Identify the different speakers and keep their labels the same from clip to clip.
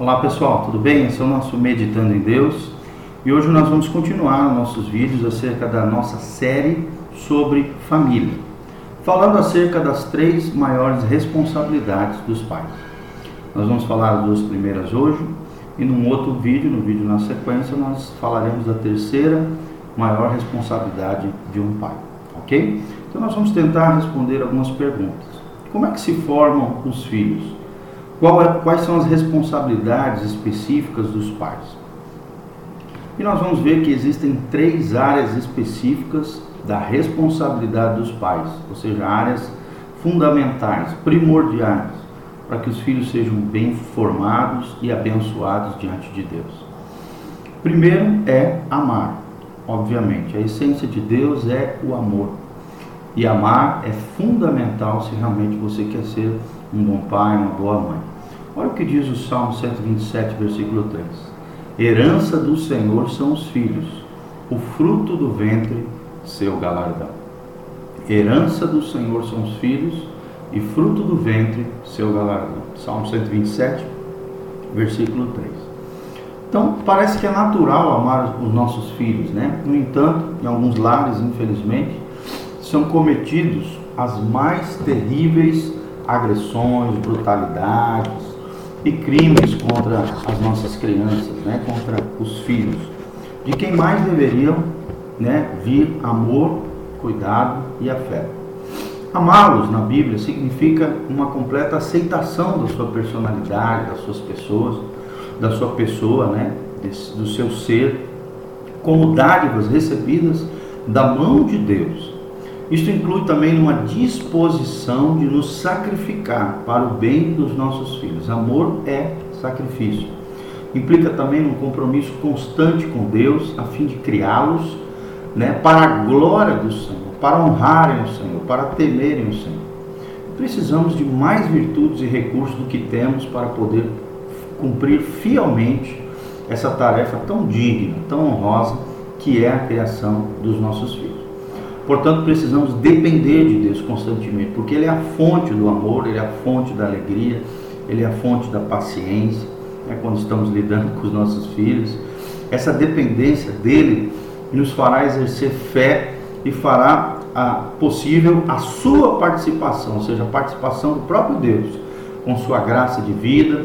Speaker 1: Olá pessoal, tudo bem? Esse é o nosso Meditando em Deus e hoje nós vamos continuar nossos vídeos acerca da nossa série sobre família, falando acerca das três maiores responsabilidades dos pais. Nós vamos falar das duas primeiras hoje e num outro vídeo, no vídeo na sequência, nós falaremos da terceira maior responsabilidade de um pai, ok? Então nós vamos tentar responder algumas perguntas. Como é que se formam os filhos? Quais são as responsabilidades específicas dos pais? E nós vamos ver que existem três áreas específicas da responsabilidade dos pais, ou seja, áreas fundamentais, primordiais, para que os filhos sejam bem formados e abençoados diante de Deus. Primeiro é amar, obviamente. A essência de Deus é o amor. E amar é fundamental se realmente você quer ser um bom pai, uma boa mãe. Olha o que diz o Salmo 127, versículo 3. Herança do Senhor são os filhos, o fruto do ventre, seu galardão. Herança do Senhor são os filhos, e fruto do ventre, seu galardão. Salmo 127, versículo 3. Então, parece que é natural amar os nossos filhos, né? No entanto, em alguns lares, infelizmente, são cometidos as mais terríveis agressões, brutalidades e crimes contra as nossas crianças, né, contra os filhos, de quem mais deveriam né, vir amor, cuidado e afeto. Amá-los na Bíblia significa uma completa aceitação da sua personalidade, das suas pessoas, da sua pessoa, né, do seu ser, como dádivas recebidas da mão de Deus isto inclui também uma disposição de nos sacrificar para o bem dos nossos filhos. Amor é sacrifício. Implica também um compromisso constante com Deus a fim de criá-los né, para a glória do Senhor, para honrarem o Senhor, para temerem o Senhor. Precisamos de mais virtudes e recursos do que temos para poder cumprir fielmente essa tarefa tão digna, tão honrosa que é a criação dos nossos filhos. Portanto, precisamos depender de Deus constantemente, porque Ele é a fonte do amor, Ele é a fonte da alegria, Ele é a fonte da paciência, né, quando estamos lidando com os nossos filhos. Essa dependência dEle nos fará exercer fé e fará a, possível a sua participação, ou seja, a participação do próprio Deus, com sua graça de vida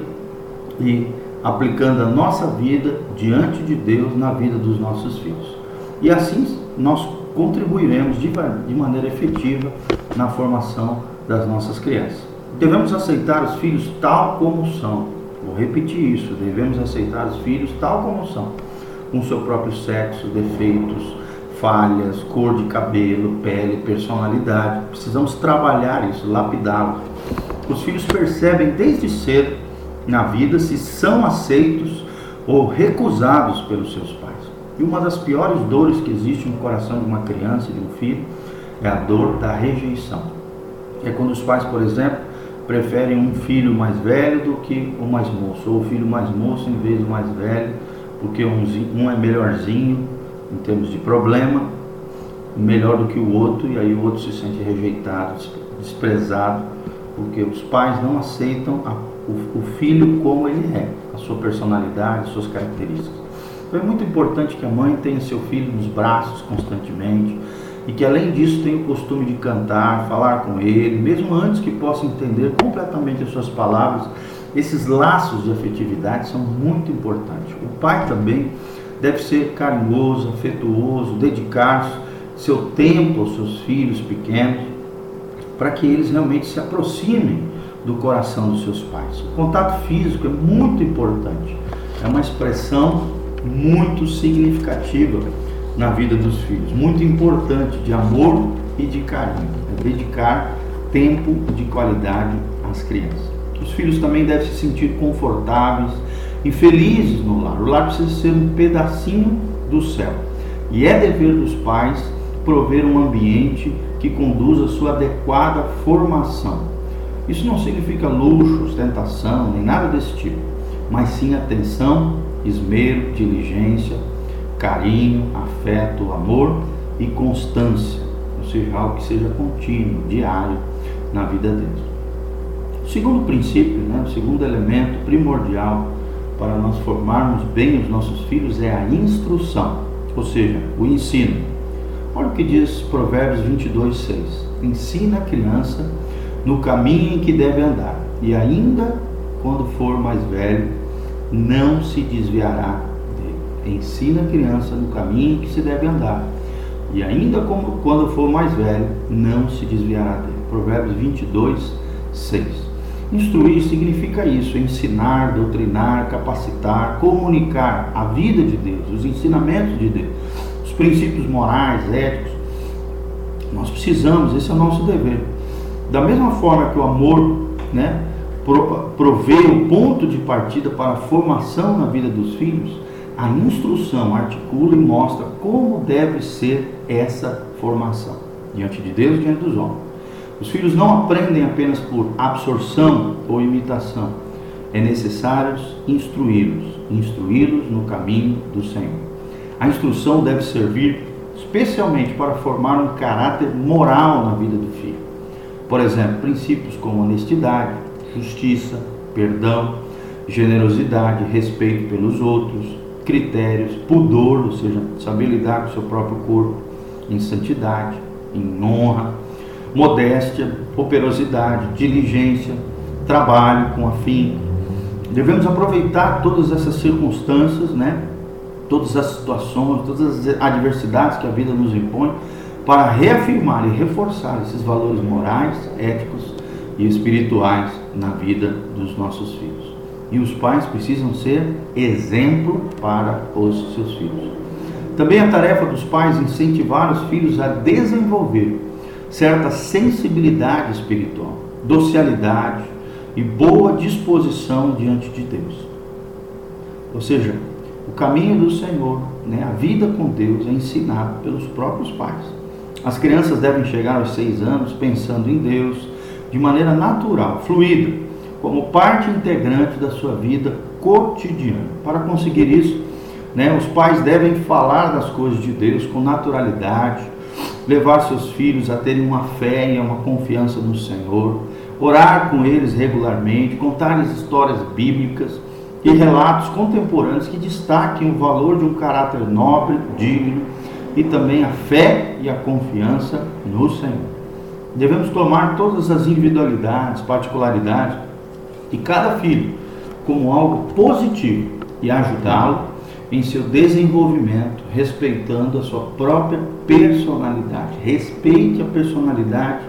Speaker 1: e aplicando a nossa vida diante de Deus na vida dos nossos filhos. E assim nós contribuiremos de, de maneira efetiva na formação das nossas crianças. Devemos aceitar os filhos tal como são. Vou repetir isso: devemos aceitar os filhos tal como são, com seu próprio sexo, defeitos, falhas, cor de cabelo, pele, personalidade. Precisamos trabalhar isso, lapidá-los. Os filhos percebem desde cedo na vida se são aceitos ou recusados pelos seus pais. E uma das piores dores que existe no coração de uma criança de um filho é a dor da rejeição. É quando os pais, por exemplo, preferem um filho mais velho do que o mais moço, ou o filho mais moço em vez do mais velho, porque um, é melhorzinho em termos de problema, melhor do que o outro, e aí o outro se sente rejeitado, desprezado, porque os pais não aceitam a, o, o filho como ele é, a sua personalidade, as suas características. Então é muito importante que a mãe tenha seu filho nos braços constantemente e que além disso tenha o costume de cantar, falar com ele, mesmo antes que possa entender completamente as suas palavras. Esses laços de afetividade são muito importantes. O pai também deve ser carinhoso, afetuoso, dedicar seu tempo aos seus filhos pequenos, para que eles realmente se aproximem do coração dos seus pais. O contato físico é muito importante. É uma expressão muito significativa na vida dos filhos, muito importante de amor e de carinho, é dedicar tempo de qualidade às crianças. Os filhos também devem se sentir confortáveis e felizes no lar. O lar precisa ser um pedacinho do céu. E é dever dos pais prover um ambiente que conduza a sua adequada formação. Isso não significa luxo, ostentação, nem nada desse tipo, mas sim atenção esmero, diligência, carinho, afeto, amor e constância, ou seja, algo que seja contínuo, diário na vida deles. O segundo princípio, né, o segundo elemento primordial para nós formarmos bem os nossos filhos é a instrução, ou seja, o ensino. Olha o que diz Provérbios 22, 6. Ensina a criança no caminho em que deve andar, e ainda quando for mais velho, não se desviará dele. Ensina a criança no caminho que se deve andar, e ainda como, quando for mais velho, não se desviará dele. Provérbios 22, 6. Instruir significa isso: ensinar, doutrinar, capacitar, comunicar a vida de Deus, os ensinamentos de Deus, os princípios morais, éticos. Nós precisamos, esse é o nosso dever. Da mesma forma que o amor né, provê o ponto de partida para a formação na vida dos filhos, a instrução articula e mostra como deve ser essa formação diante de Deus e diante dos homens. Os filhos não aprendem apenas por absorção ou imitação. É necessário instruí-los, instruí-los no caminho do Senhor. A instrução deve servir especialmente para formar um caráter moral na vida do filho. Por exemplo, princípios como honestidade, justiça, perdão, generosidade, respeito pelos outros, critérios, pudor, ou seja, saber lidar com o seu próprio corpo, em santidade, em honra, modéstia, operosidade, diligência, trabalho com afinco. Devemos aproveitar todas essas circunstâncias, né? todas as situações, todas as adversidades que a vida nos impõe, para reafirmar e reforçar esses valores morais, éticos e espirituais na vida dos nossos filhos. E os pais precisam ser exemplo para os seus filhos. Também a tarefa dos pais incentivar os filhos a desenvolver certa sensibilidade espiritual, docilidade e boa disposição diante de Deus. Ou seja, o caminho do Senhor, né, a vida com Deus é ensinado pelos próprios pais. As crianças devem chegar aos seis anos pensando em Deus de maneira natural, fluida, como parte integrante da sua vida cotidiana. Para conseguir isso, né, os pais devem falar das coisas de Deus com naturalidade, levar seus filhos a terem uma fé e uma confiança no Senhor, orar com eles regularmente, contar-lhes histórias bíblicas e relatos contemporâneos que destaquem o valor de um caráter nobre, digno e também a fé e a confiança no Senhor. Devemos tomar todas as individualidades, particularidades de cada filho como algo positivo e ajudá-lo em seu desenvolvimento, respeitando a sua própria personalidade. Respeite a personalidade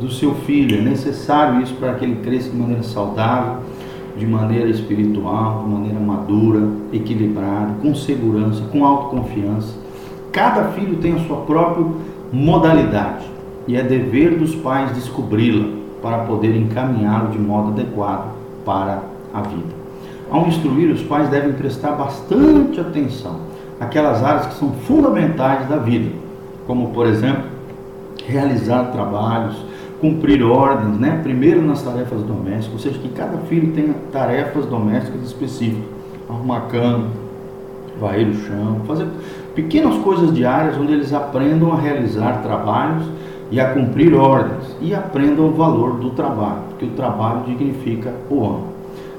Speaker 1: do seu filho. É necessário isso para que ele cresça de maneira saudável, de maneira espiritual, de maneira madura, equilibrada, com segurança, com autoconfiança. Cada filho tem a sua própria modalidade e é dever dos pais descobri-la para poder encaminhá-lo de modo adequado para a vida. Ao instruir, os pais devem prestar bastante atenção àquelas áreas que são fundamentais da vida, como, por exemplo, realizar trabalhos, cumprir ordens, né? primeiro nas tarefas domésticas, ou seja, que cada filho tenha tarefas domésticas específicas, arrumar a cama, varrer o chão, fazer pequenas coisas diárias onde eles aprendam a realizar trabalhos e a cumprir ordens e aprendam o valor do trabalho, porque o trabalho dignifica o homem.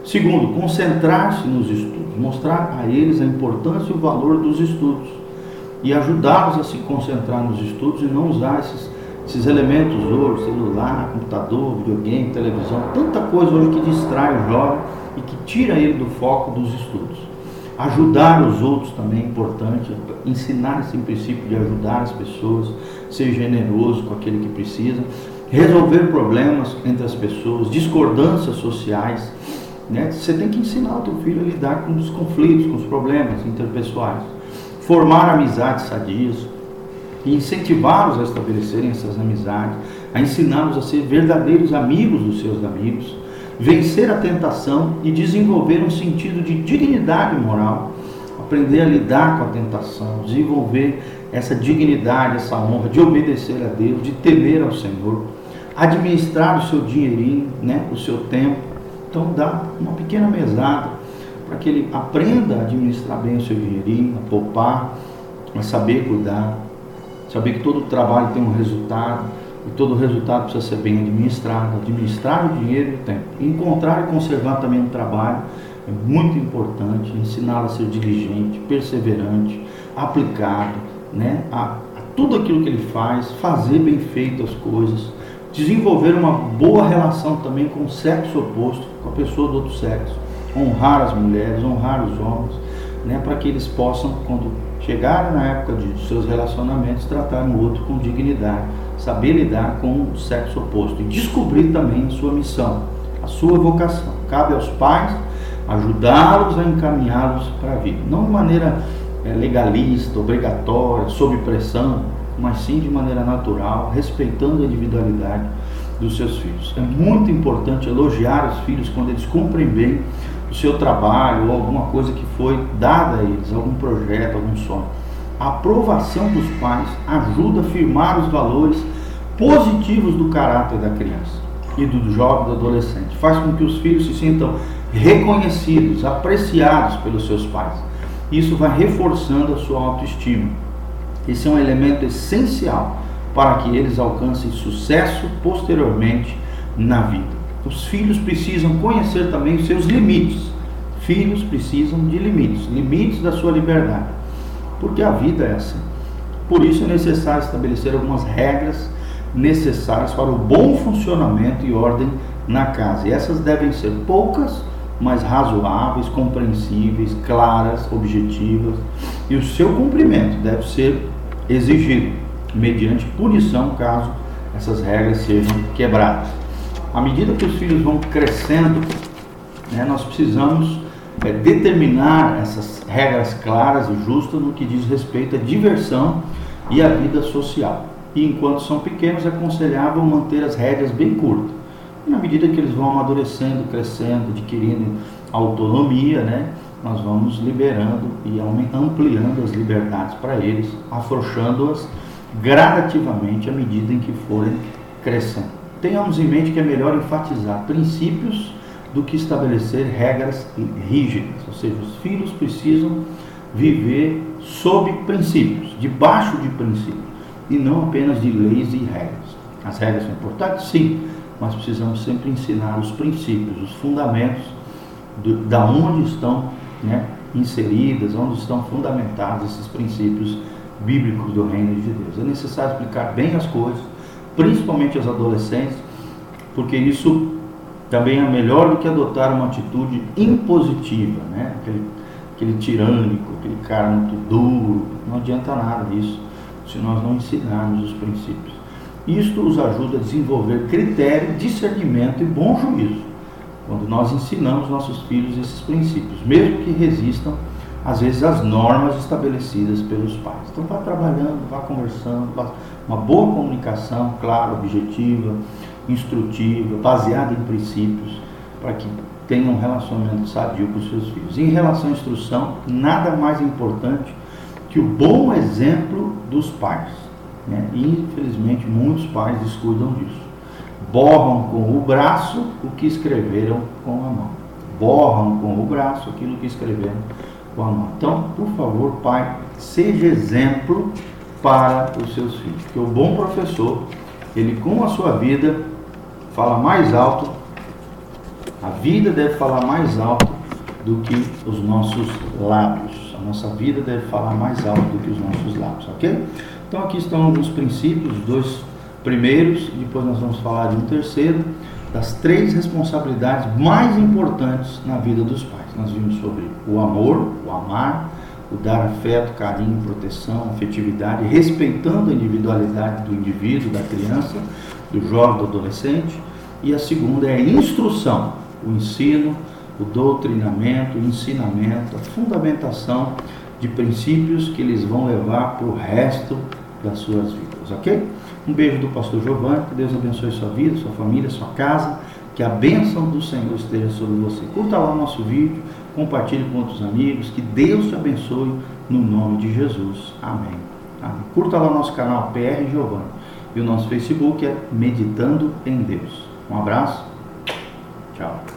Speaker 1: Segundo, concentrar-se nos estudos, mostrar a eles a importância e o valor dos estudos e ajudá-los a se concentrar nos estudos e não usar esses, esses elementos hoje, celular, computador, videogame, televisão, tanta coisa hoje que distrai o jovem e que tira ele do foco dos estudos. Ajudar os outros também é importante, ensinar esse princípio de ajudar as pessoas, ser generoso com aquele que precisa, resolver problemas entre as pessoas, discordâncias sociais né? Você tem que ensinar o teu filho a lidar com os conflitos, com os problemas interpessoais, formar amizades sadias e incentivá-los a estabelecerem essas amizades, a ensiná-los a ser verdadeiros amigos dos seus amigos, vencer a tentação e desenvolver um sentido de dignidade moral, aprender a lidar com a tentação, desenvolver essa dignidade, essa honra de obedecer a Deus, de temer ao Senhor, administrar o seu dinheirinho, né, o seu tempo, então dá uma pequena mesada para que ele aprenda a administrar bem o seu dinheirinho, a poupar, a saber cuidar, saber que todo trabalho tem um resultado e todo resultado precisa ser bem administrado, administrar o dinheiro e o tempo, encontrar e conservar também o trabalho é muito importante ensiná-lo a ser diligente, perseverante, aplicado, né? A, a tudo aquilo que ele faz, fazer bem feito as coisas, desenvolver uma boa relação também com o sexo oposto, com a pessoa do outro sexo, honrar as mulheres, honrar os homens, né? Para que eles possam, quando chegarem na época de seus relacionamentos, tratar o outro com dignidade, saber lidar com o sexo oposto e descobrir também a sua missão, a sua vocação. Cabe aos pais ajudá-los a encaminhá-los para a vida, não de maneira é, legalista, obrigatória, sob pressão, mas sim de maneira natural, respeitando a individualidade dos seus filhos. É muito importante elogiar os filhos quando eles cumprem bem o seu trabalho ou alguma coisa que foi dada a eles, algum projeto, algum sonho. A aprovação dos pais ajuda a firmar os valores positivos do caráter da criança e do jovem, do adolescente. Faz com que os filhos se sintam reconhecidos, apreciados pelos seus pais. Isso vai reforçando a sua autoestima. Esse é um elemento essencial para que eles alcancem sucesso posteriormente na vida. Os filhos precisam conhecer também os seus limites. Filhos precisam de limites, limites da sua liberdade. Porque a vida é assim. Por isso é necessário estabelecer algumas regras necessárias para o bom funcionamento e ordem na casa. E essas devem ser poucas, mas razoáveis, compreensíveis, claras, objetivas. E o seu cumprimento deve ser exigido mediante punição caso essas regras sejam quebradas à medida que os filhos vão crescendo, né, nós precisamos é, determinar essas regras claras e justas no que diz respeito à diversão e à vida social. E enquanto são pequenos, é aconselhável manter as regras bem curtas. E na medida que eles vão amadurecendo, crescendo, adquirindo autonomia, né, nós vamos liberando e ampliando as liberdades para eles, afrouxando-as gradativamente à medida em que forem crescendo tenhamos em mente que é melhor enfatizar princípios do que estabelecer regras rígidas, ou seja, os filhos precisam viver sob princípios, debaixo de princípios, e não apenas de leis e regras. As regras são importantes, sim, mas precisamos sempre ensinar os princípios, os fundamentos do, da onde estão né, inseridas, onde estão fundamentados esses princípios bíblicos do reino de Deus. É necessário explicar bem as coisas, principalmente aos adolescentes, porque isso também é melhor do que adotar uma atitude impositiva, né? aquele, aquele tirânico, aquele cara muito duro. Não adianta nada disso se nós não ensinarmos os princípios. Isto os ajuda a desenvolver critério, discernimento e bom juízo, quando nós ensinamos nossos filhos esses princípios, mesmo que resistam às vezes as normas estabelecidas pelos pais. Então vá trabalhando, vá conversando, vá uma boa comunicação, clara, objetiva, instrutiva, baseada em princípios, para que tenha um relacionamento sadio com os seus filhos. em relação à instrução, nada mais importante que o bom exemplo dos pais. Né? Infelizmente, muitos pais descuidam disso. Borram com o braço o que escreveram com a mão. Borram com o braço aquilo que escreveram com a mão. Então, por favor, pai, seja exemplo para os seus filhos. Porque o bom professor, ele com a sua vida fala mais alto, a vida deve falar mais alto do que os nossos lábios. Nossa vida deve falar mais alto do que os nossos lábios, ok? Então aqui estão alguns princípios, dois primeiros, depois nós vamos falar de um terceiro, das três responsabilidades mais importantes na vida dos pais. Nós vimos sobre o amor, o amar, o dar afeto, carinho, proteção, afetividade, respeitando a individualidade do indivíduo, da criança, do jovem, do adolescente. E a segunda é a instrução, o ensino, o doutrinamento, o ensinamento, a fundamentação de princípios que eles vão levar para o resto das suas vidas, ok? Um beijo do pastor Giovanni, que Deus abençoe sua vida, sua família, sua casa, que a bênção do Senhor esteja sobre você. Curta lá o nosso vídeo, compartilhe com outros amigos, que Deus te abençoe no nome de Jesus. Amém. Amém. Curta lá o nosso canal PR Giovanni e o nosso Facebook é Meditando em Deus. Um abraço. Tchau.